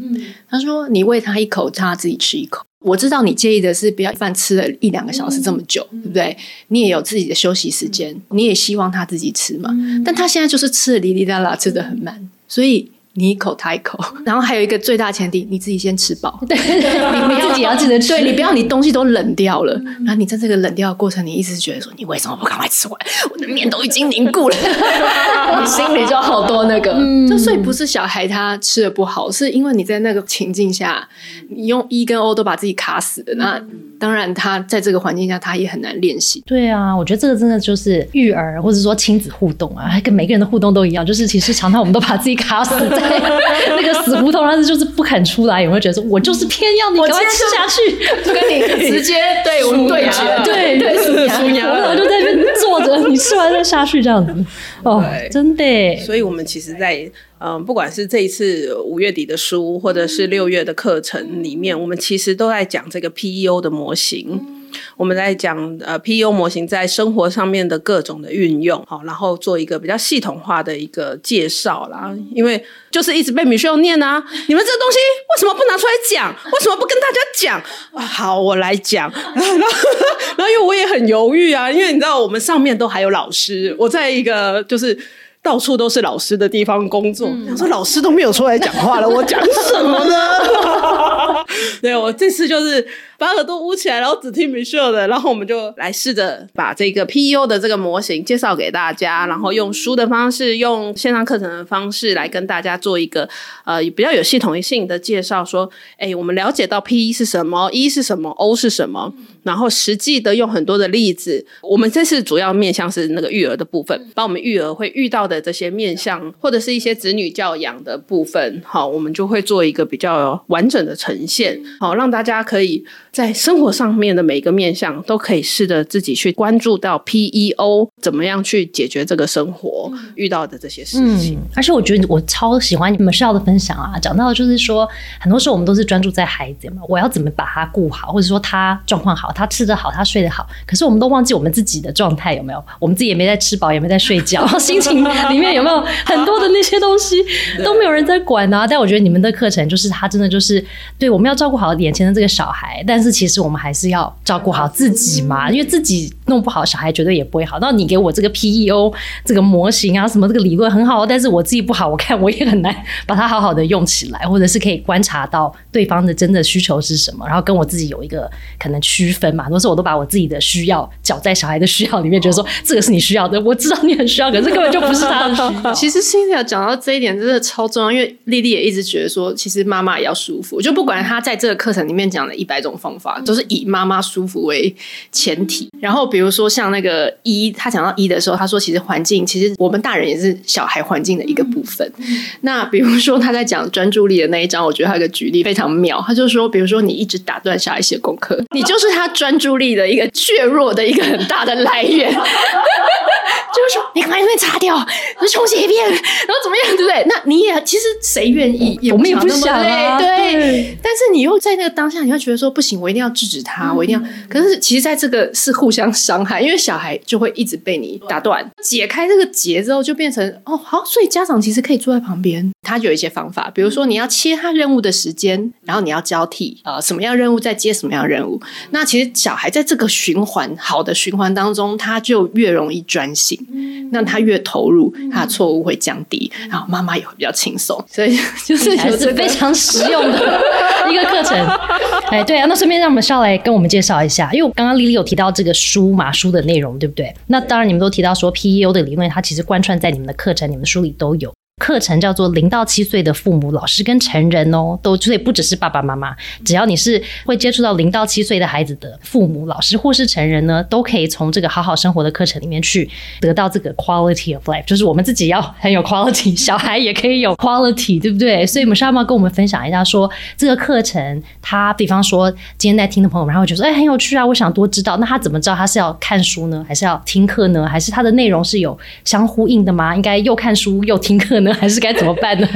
Speaker 3: 他说：“你喂他一口，他自己吃一口。我知道你介意的是不要饭吃了一两个小时这么久，对不对？你也有自己的休息时间，你也希望他自己吃嘛。但他现在就是吃的哩哩啦啦，吃的很慢，所以。”你一口他一口，然后还有一个最大前提，你自己先吃饱。
Speaker 1: 对，你你自己要记得吃，
Speaker 3: 对你不要你东西都冷掉了，然后你在这个冷掉的过程，你一直觉得说，你为什么不赶快吃完？我的面都已经凝固了，你心里就好多那个。就所以不是小孩他吃的不好，是因为你在那个情境下，你用一跟 O 都把自己卡死的。那当然，他在这个环境下，他也很难练习。
Speaker 1: 对啊，我觉得这个真的就是育儿或者说亲子互动啊，跟每个人的互动都一样，就是其实常常我们都把自己卡死在。那个死胡同，但是就是不肯出来，有没有觉得说，我就是偏要你赶快吃下去，就
Speaker 3: 跟你直接对 我们对决，
Speaker 1: 对对，
Speaker 2: 输牙，
Speaker 1: 然后就在那边坐着，你吃完再下去这样子，哦，真的。
Speaker 2: 所以我们其实，在嗯，不管是这一次五月底的书，或者是六月的课程里面，我们其实都在讲这个 PEO 的模型。我们在讲呃 PEO 模型在生活上面的各种的运用，好，然后做一个比较系统化的一个介绍啦。因为就是一直被米秀念啊，你们这个东西为什么不拿出来讲？为什么不跟大家讲？好，我来讲。然后，然后因为我也很犹豫啊，因为你知道我们上面都还有老师，我在一个就是到处都是老师的地方工作，想说老师都没有出来讲话了，我讲什么呢？对我这次就是。把耳朵捂起来，然后只听米秀的，然后我们就来试着把这个 PEO 的这个模型介绍给大家，然后用书的方式，用线上课程的方式来跟大家做一个呃比较有系统性的介绍。说，哎，我们了解到 P E 是什么，E 是什么，O 是什么，然后实际的用很多的例子。我们这次主要面向是那个育儿的部分，把我们育儿会遇到的这些面向，或者是一些子女教养的部分，好，我们就会做一个比较完整的呈现，好，让大家可以。在生活上面的每一个面向，都可以试着自己去关注到 PEO 怎么样去解决这个生活遇到的这些事情。
Speaker 1: 而且我觉得我超喜欢你们 Michelle 的分享啊，讲到就是说，很多时候我们都是专注在孩子嘛，我要怎么把他顾好，或者说他状况好，他吃得好，他睡得好。可是我们都忘记我们自己的状态有没有？我们自己也没在吃饱，也没在睡觉，心情里面有没有很多的那些东西都没有人在管啊？但我觉得你们的课程就是他真的就是对我们要照顾好眼前的这个小孩，但是。其实我们还是要照顾好自己嘛，因为自己弄不好，小孩绝对也不会好。那你给我这个 PEO 这个模型啊，什么这个理论很好，但是我自己不好，我看我也很难把它好好的用起来，或者是可以观察到对方的真的需求是什么，然后跟我自己有一个可能区分嘛。很多时候我都把我自己的需要搅在小孩的需要里面，觉得说这个是你需要的，我知道你很需要，可是根本就不是他的需要。
Speaker 3: 其实 c i 讲到这一点真的超重要，因为丽丽也一直觉得说，其实妈妈也要舒服，就不管她在这个课程里面讲的一百种方。法都是以妈妈舒服为前提，然后比如说像那个一，他讲到一的时候，他说其实环境，其实我们大人也是小孩环境的一个部分。那比如说他在讲专注力的那一章，我觉得他有个举例非常妙，他就说，比如说你一直打断小孩写功课，你就是他专注力的一个削弱的一个很大的来源。就是说，你赶快那边擦掉，重写一遍，然后怎么样，对不对？那你也其实谁愿意？
Speaker 1: 我们也不想啊，
Speaker 3: 对。但是你又在那个当下，你会觉得说不行，我一定要制止他，我一定要。可是其实，在这个是互相伤害，因为小孩就会一直被你打断。解开这个结之后，就变成哦好，所以家长其实可以坐在旁边，他就有一些方法，比如说你要切他任务的时间，然后你要交替啊，什么样任务再接什么样任务。那其实小孩在这个循环好的循环当中，他就越容易专心。那他越投入，他的错误会降低，然后妈妈也会比较轻松，所以 就是
Speaker 1: 还是非常实用的 一个课程。哎，对啊，那顺便让我们上来跟我们介绍一下，因为刚刚丽丽有提到这个书嘛，书的内容对不对？那当然你们都提到说 PEO 的理论，它其实贯穿在你们的课程、你们书里都有。课程叫做零到七岁的父母、老师跟成人哦，都所以不只是爸爸妈妈，只要你是会接触到零到七岁的孩子的父母、老师或是成人呢，都可以从这个好好生活的课程里面去得到这个 quality of life，就是我们自己要很有 quality，小孩也可以有 quality，对不对？所以我们要不要跟我们分享一下，说这个课程，他比方说今天在听的朋友们，然后觉得说，哎，很有趣啊，我想多知道，那他怎么知道他是要看书呢，还是要听课呢？还是他的内容是有相呼应的吗？应该又看书又听课呢，还是该怎么办呢？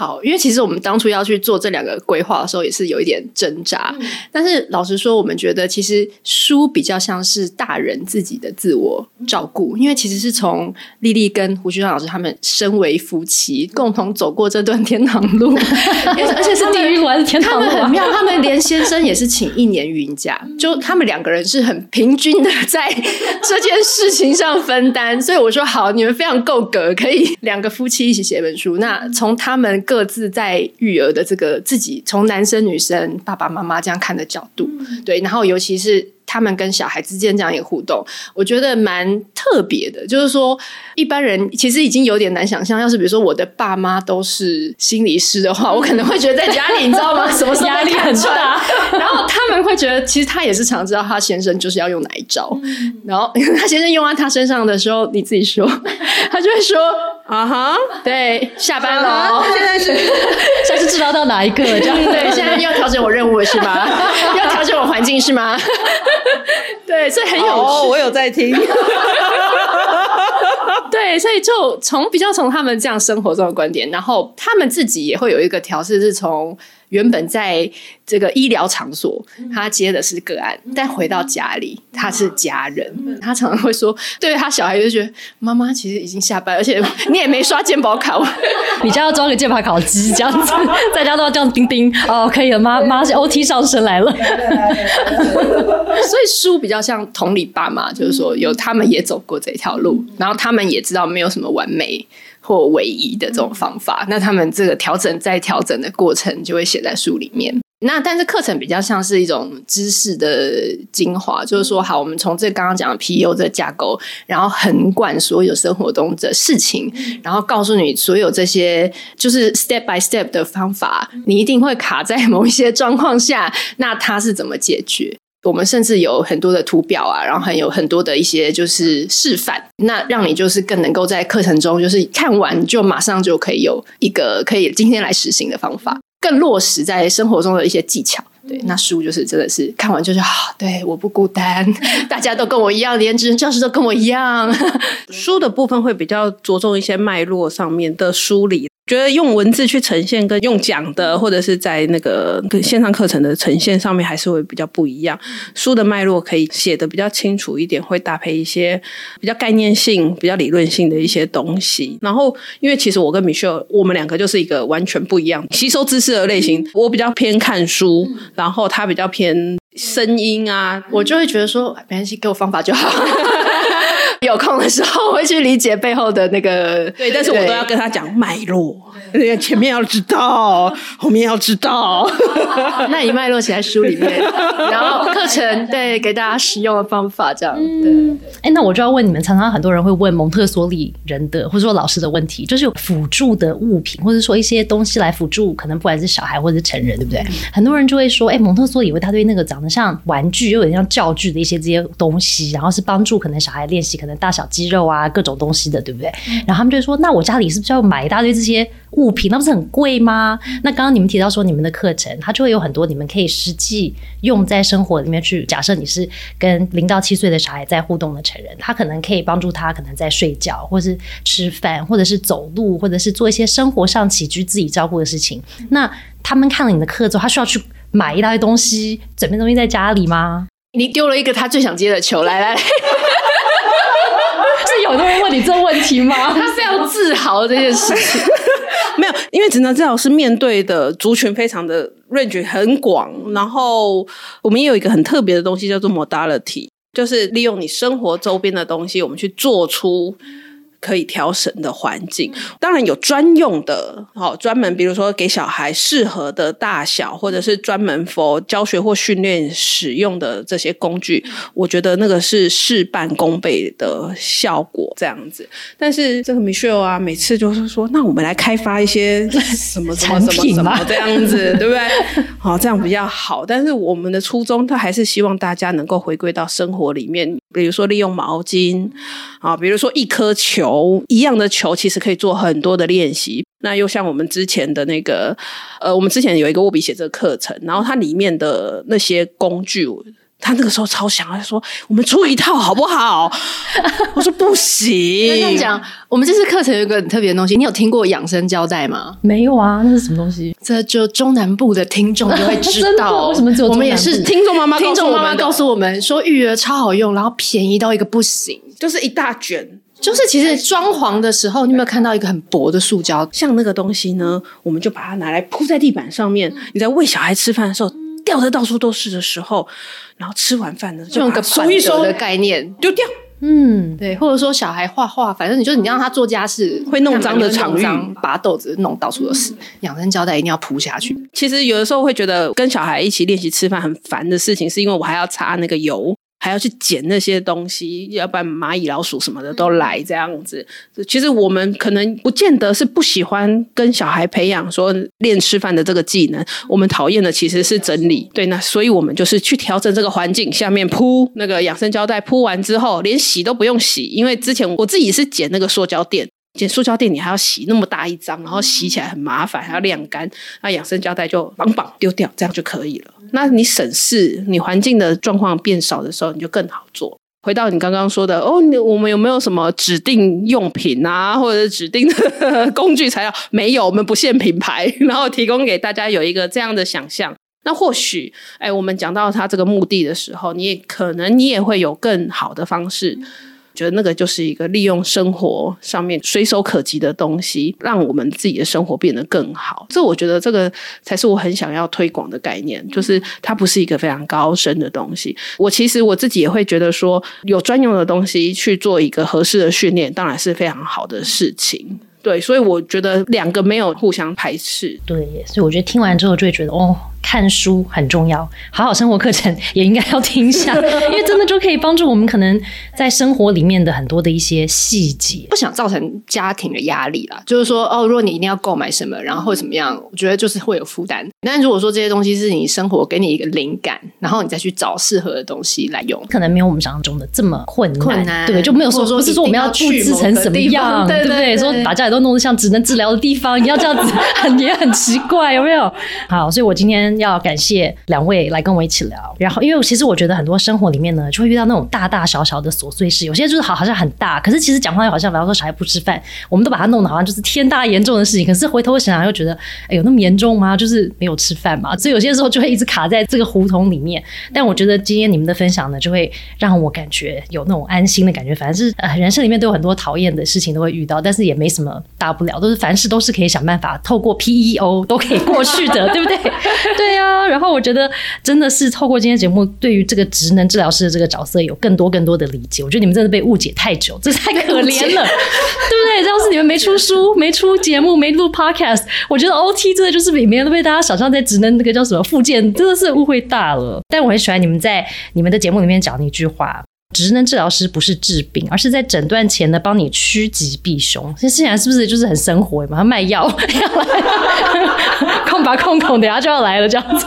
Speaker 3: 好，因为其实我们当初要去做这两个规划的时候，也是有一点挣扎。但是老实说，我们觉得其实书比较像是大人自己的自我照顾，因为其实是从丽丽跟胡旭章老师他们身为夫妻，共同走过这段天堂路，而且是地狱还是天堂路，很妙。他们连先生也是请一年云假，就他们两个人是很平均的在 这件事情上分担。所以我说好，你们非常够格，可以两个夫妻一起写本书。那从他们。各自在育儿的这个自己，从男生女生、爸爸妈妈这样看的角度，对，然后尤其是。他们跟小孩之间这样一个互动，我觉得蛮特别的。就是说，一般人其实已经有点难想象，要是比如说我的爸妈都是心理师的话，我可能会觉得在家里，你知道吗？什么
Speaker 1: 压力很大。
Speaker 3: 然后他们会觉得，其实他也是常知道他先生就是要用哪一招。然后他先生用在他身上的时候，你自己说，他就会说啊哈，对，下班了，
Speaker 2: 现在是
Speaker 1: 现在是知道到哪一个？这样
Speaker 3: 对，现在要调整我任务了是吗？要调整我环境是吗？对，所以很有趣。
Speaker 2: 我有在听。
Speaker 3: 对，所以就从比较从他们这样生活中的观点，然后他们自己也会有一个调试，是从。原本在这个医疗场所，他接的是个案，但回到家里，他是家人。他常常会说，对他小孩就觉得妈妈其实已经下班，而且你也没刷健保卡，
Speaker 1: 你家要装个健保卡机这样子，在家都要这样叮叮哦，可以了，妈妈是 OT 上身来了。
Speaker 3: 所以书比较像同理爸妈，就是说有他们也走过这条路，然后他们也知道没有什么完美。或唯一的这种方法，那他们这个调整再调整的过程就会写在书里面。那但是课程比较像是一种知识的精华，就是说，好，我们从这刚刚讲的 PU 这架构，然后横贯所有生活中的事情，然后告诉你所有这些就是 step by step 的方法，你一定会卡在某一些状况下，那它是怎么解决？我们甚至有很多的图表啊，然后还有很多的一些就是示范，那让你就是更能够在课程中，就是看完就马上就可以有一个可以今天来实行的方法，更落实在生活中的一些技巧。对，那书就是真的是看完就是啊，对，我不孤单，大家都跟我一样，连职教师都跟我一样。
Speaker 2: 书的部分会比较着重一些脉络上面的梳理。觉得用文字去呈现，跟用讲的，或者是在那个线上课程的呈现上面，还是会比较不一样。书的脉络可以写的比较清楚一点，会搭配一些比较概念性、比较理论性的一些东西。然后，因为其实我跟 Michelle，我们两个就是一个完全不一样吸收知识的类型。我比较偏看书，然后他比较偏声音啊，
Speaker 3: 我就会觉得说没关系，给我方法就好。有空的时候会去理解背后的那个，
Speaker 2: 对，但是我都要跟他讲脉络，前面要知道，后面要知道。
Speaker 3: 那你脉络写在书里面，然后课程对给大家使用的方法这样。对，
Speaker 1: 哎，那我就要问你们，常常很多人会问蒙特梭利人的或者说老师的问题，就是有辅助的物品，或者说一些东西来辅助，可能不管是小孩或者是成人，对不对？很多人就会说，哎，蒙特梭利为他对那个长得像玩具又有点像教具的一些这些东西，然后是帮助可能小孩练习可能。大小肌肉啊，各种东西的，对不对？然后他们就说：“那我家里是不是要买一大堆这些物品？那不是很贵吗？”那刚刚你们提到说，你们的课程它就会有很多，你们可以实际用在生活里面去。假设你是跟零到七岁的小孩在互动的成人，他可能可以帮助他，可能在睡觉，或是吃饭，或者是走路，或者是做一些生活上起居自己照顾的事情。那他们看了你的课之后，他需要去买一大堆东西，准备东西在家里吗？
Speaker 3: 你丢了一个他最想接的球，来来来。
Speaker 1: 有人会问你这问题吗？
Speaker 3: 他非常自豪这件事情。
Speaker 2: 没有，因为职能治疗师面对的族群非常的 range 很广，然后我们也有一个很特别的东西叫做 modality，就是利用你生活周边的东西，我们去做出可以调绳的环境。当然有专用的，好专门比如说给小孩适合的大小，或者是专门 for 教学或训练使用的这些工具，我觉得那个是事半功倍的效果。这样子，但是这个 Michelle 啊，每次就是说，那我们来开发一些 什么什么什么什么这样子，对不对？好，这样比较好。但是我们的初衷，他还是希望大家能够回归到生活里面，比如说利用毛巾啊，比如说一颗球一样的球，其实可以做很多的练习。那又像我们之前的那个，呃，我们之前有一个握笔写字课程，然后它里面的那些工具。他那个时候超想，他说：“我们出一套好不好？” 我说：“不行。”
Speaker 3: 这样讲，我们这次课程有一个很特别的东西，你有听过养生胶带吗？
Speaker 1: 没有啊，那是什么东西？
Speaker 3: 这就中南部的听众就会知道，
Speaker 1: 为什么只有
Speaker 3: 我们也是
Speaker 2: 听众妈妈
Speaker 3: 听众妈妈告
Speaker 2: 诉
Speaker 3: 诉我们说，育儿超好用，然后便宜到一个不行。
Speaker 2: 就是一大卷，
Speaker 3: 就是其实装潢的时候，你有没有看到一个很薄的塑胶？
Speaker 2: 像那个东西呢，我们就把它拿来铺在地板上面。你在喂小孩吃饭的时候，掉的到处都是的时候，然后吃完饭呢，就
Speaker 3: 用个
Speaker 2: 收一收
Speaker 3: 的概念，
Speaker 2: 丢掉。
Speaker 1: 嗯，
Speaker 3: 对，或者说小孩画画，反正你就是你让他做家事
Speaker 2: 会弄脏的
Speaker 3: 看
Speaker 2: 场域
Speaker 3: 把豆子弄到处都是，养生胶带一定要铺下去。
Speaker 2: 其实有的时候会觉得跟小孩一起练习吃饭很烦的事情，是因为我还要擦那个油，还要去捡那些东西，要不然蚂蚁、老鼠什么的都来这样子。其实我们可能不见得是不喜欢跟小孩培养说练吃饭的这个技能，我们讨厌的其实是整理。对，那所以我们就是去调整这个环境，下面铺那个养生胶带，铺完之后连洗都不用洗，因为之前我自己是捡那个塑胶垫。捡塑胶垫，你还要洗那么大一张，然后洗起来很麻烦，还要晾干。那养生胶带就绑绑丢掉，这样就可以了。那你省事，你环境的状况变少的时候，你就更好做。回到你刚刚说的，哦，你我们有没有什么指定用品啊，或者是指定的 工具材料？没有，我们不限品牌，然后提供给大家有一个这样的想象。那或许，哎，我们讲到它这个目的的时候，你也可能你也会有更好的方式。觉得那个就是一个利用生活上面随手可及的东西，让我们自己的生活变得更好。这我觉得这个才是我很想要推广的概念，就是它不是一个非常高深的东西。我其实我自己也会觉得说，有专用的东西去做一个合适的训练，当然是非常好的事情。对，所以我觉得两个没有互相排斥。
Speaker 1: 对，所以我觉得听完之后就会觉得，哦，看书很重要，好好生活课程 也应该要听一下，因为真的就可以帮助我们可能在生活里面的很多的一些细节。
Speaker 3: 不想造成家庭的压力啦，就是说，哦，如果你一定要购买什么，然后怎么样，我觉得就是会有负担。但如果说这些东西是你生活给你一个灵感，然后你再去找适合的东西来用，
Speaker 1: 可能没有我们想象中的这么困难，
Speaker 3: 困难
Speaker 1: 对，就没有说
Speaker 3: 说
Speaker 1: 不是说我们要布置成什么样，
Speaker 3: 对对
Speaker 1: 不对？
Speaker 3: 对
Speaker 1: 说把家里都弄得像只能治疗的地方，你要这样子，很也很奇怪，有没有？好，所以我今天要感谢两位来跟我一起聊。然后，因为其实我觉得很多生活里面呢，就会遇到那种大大小小的琐碎事，有些就是好好像很大，可是其实讲话又好像，比方说小孩不吃饭，我们都把它弄得好像就是天大严重的事情。可是回头想想又觉得，哎，有那么严重吗？就是没有吃饭嘛，所以有些时候就会一直卡在这个胡同里面。但我觉得今天你们的分享呢，就会让我感觉有那种安心的感觉。反正是呃，人生里面都有很多讨厌的事情都会遇到，但是也没什么大不了，都是凡事都是可以想办法透过 PEO 都可以过去的，对不对？对呀、然后我觉得真的是透过今天节目，对于这个职能治疗师的这个角色有更多更多的理解。我觉得你们真的被误解太久，这太可怜了，对不对？要是你们没出书、没出节目、没录 Podcast，我觉得 OT 真的就是比别人都被大家想象在职能那个叫什么附件，真的是误会大了。但我很喜欢你们在你们的节目里面讲的一句话。职能治疗师不是治病，而是在诊断前呢帮你趋吉避凶。这现在是不是就是很生活嘛？卖药要来，空拔空孔，等下就要来了这样子。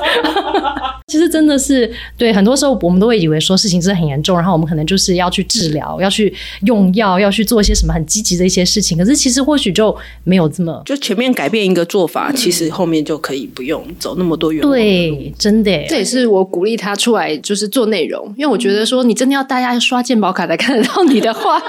Speaker 1: 其实真的是对，很多时候我们都会以为说事情真的很严重，然后我们可能就是要去治疗，要去用药，要去做一些什么很积极的一些事情。可是其实或许就没有这么
Speaker 2: 就前面改变一个做法，其实后面就可以不用走那么多冤枉的路。
Speaker 1: 对，真的
Speaker 3: 这也是我鼓励他出来就是做内容，因为我觉得说你真的要大家刷健保卡才看得到你的话，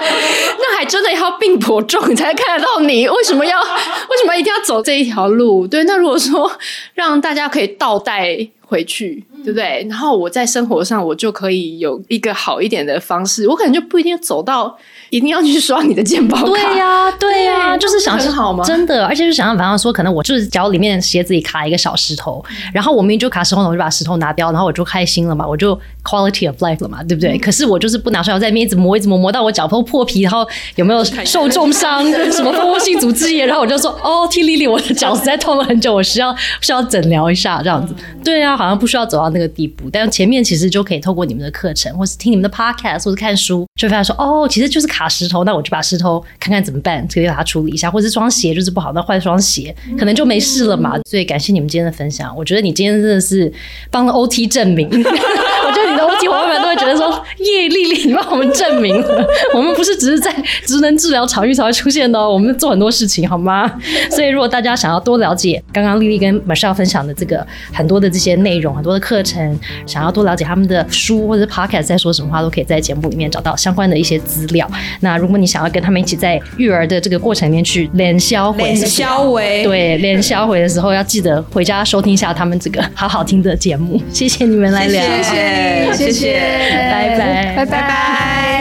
Speaker 3: 那还真的要病颇重你才看得到你。为什么要为什么一定要走这一条路？对，那如果说让大家可以倒带回去，对不对？然后我在生活上，我就可以有一个好一点的方式，我可能就不一定走到一定要去刷你的健保卡。
Speaker 1: 对呀、对呀、
Speaker 3: 对
Speaker 1: 就是想
Speaker 3: 很好吗
Speaker 1: 真的，而且就想象，比方说，可能我就是脚里面鞋子里卡一个小石头，然后我明明就卡石头，我就把石头拿掉，然后我就开心了嘛，我就 quality of life 了嘛，对不对？可是我就是不拿出来，我在那边一直磨，一直磨，磨到我脚都破皮，然后有没有受重伤，什么蜂窝性组织炎，然后我就说，哦，听丽丽，我的脚实在痛了很久，我需要需要诊疗一下，这样子。对啊，好像不需要走到那个地步，但前面其实就可以透过你们的课程，或是听你们的 podcast，或是看书，就会发现说，哦，其实就是卡石头，那我就把石头看看怎么办，可以把它处理一下，或者是双鞋就是不好，那换双鞋，可能就没事了嘛。所以感谢你们今天的分享，我觉得你今天真的是帮了 OT 证明。我觉得你的 OT 伙伴们都会觉得说，耶，丽丽，你帮我们证明了，我们不是只是在职能治疗场域才会出现的哦，我们做很多事情，好吗？所以如果大家想要多了解刚刚丽丽跟 Michelle 分享的这个很多的这些内容，很多的课程，想要多了解他们的书或者 podcast 在说什么话，都可以在节目里面找到相关的一些资料。那如果你想要跟他们一起在育儿的这个过程里面去连销回，
Speaker 2: 脸消维，
Speaker 1: 对，连销回的时候要记得回家收听一下他们这个好好听的节目。谢谢你们来聊，
Speaker 2: 谢谢谢谢，
Speaker 1: 拜拜
Speaker 3: 拜
Speaker 2: 拜拜。